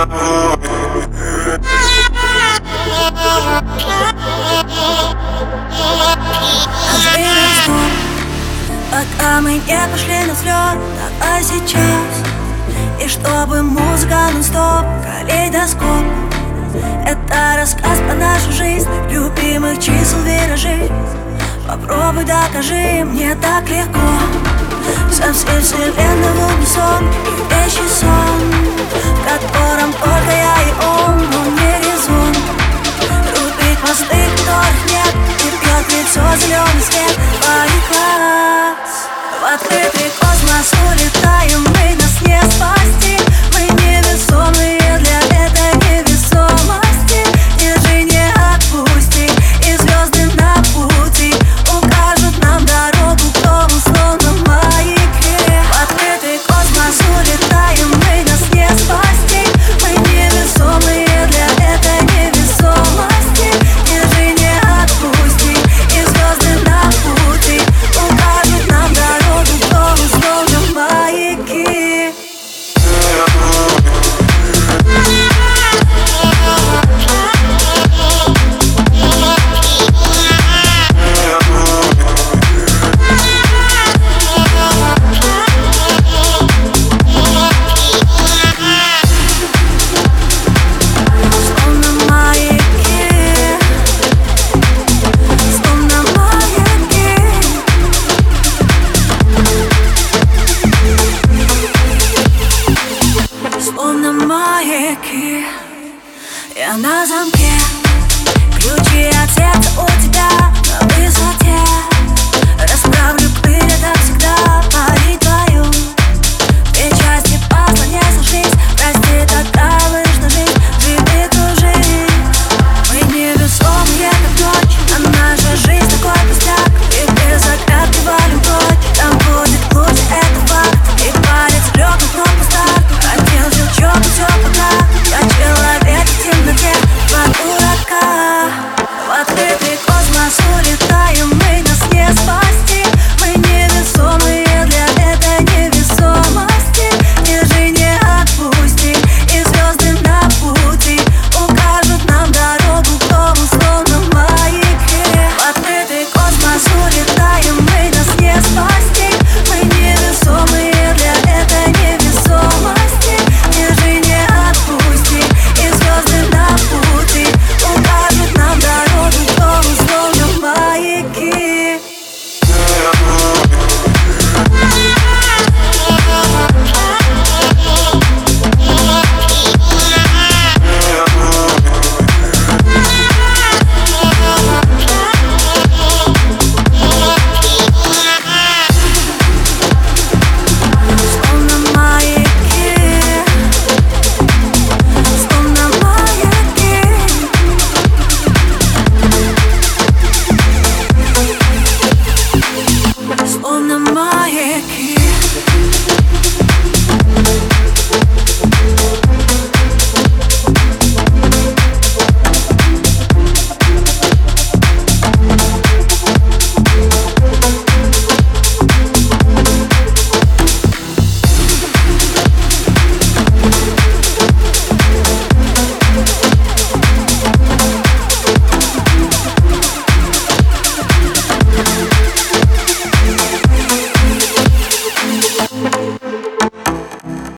Пока мы не пошли на взлет, давай сейчас. И чтобы музыка нон-стоп, калейдоскоп. Это рассказ про нашу жизнь, любимых чисел виражей. Попробуй докажи, мне так легко. Со всей вселенной в унисон и вещий сон Словно маяки Я на замке. Ключи от сердца у тебя на высоте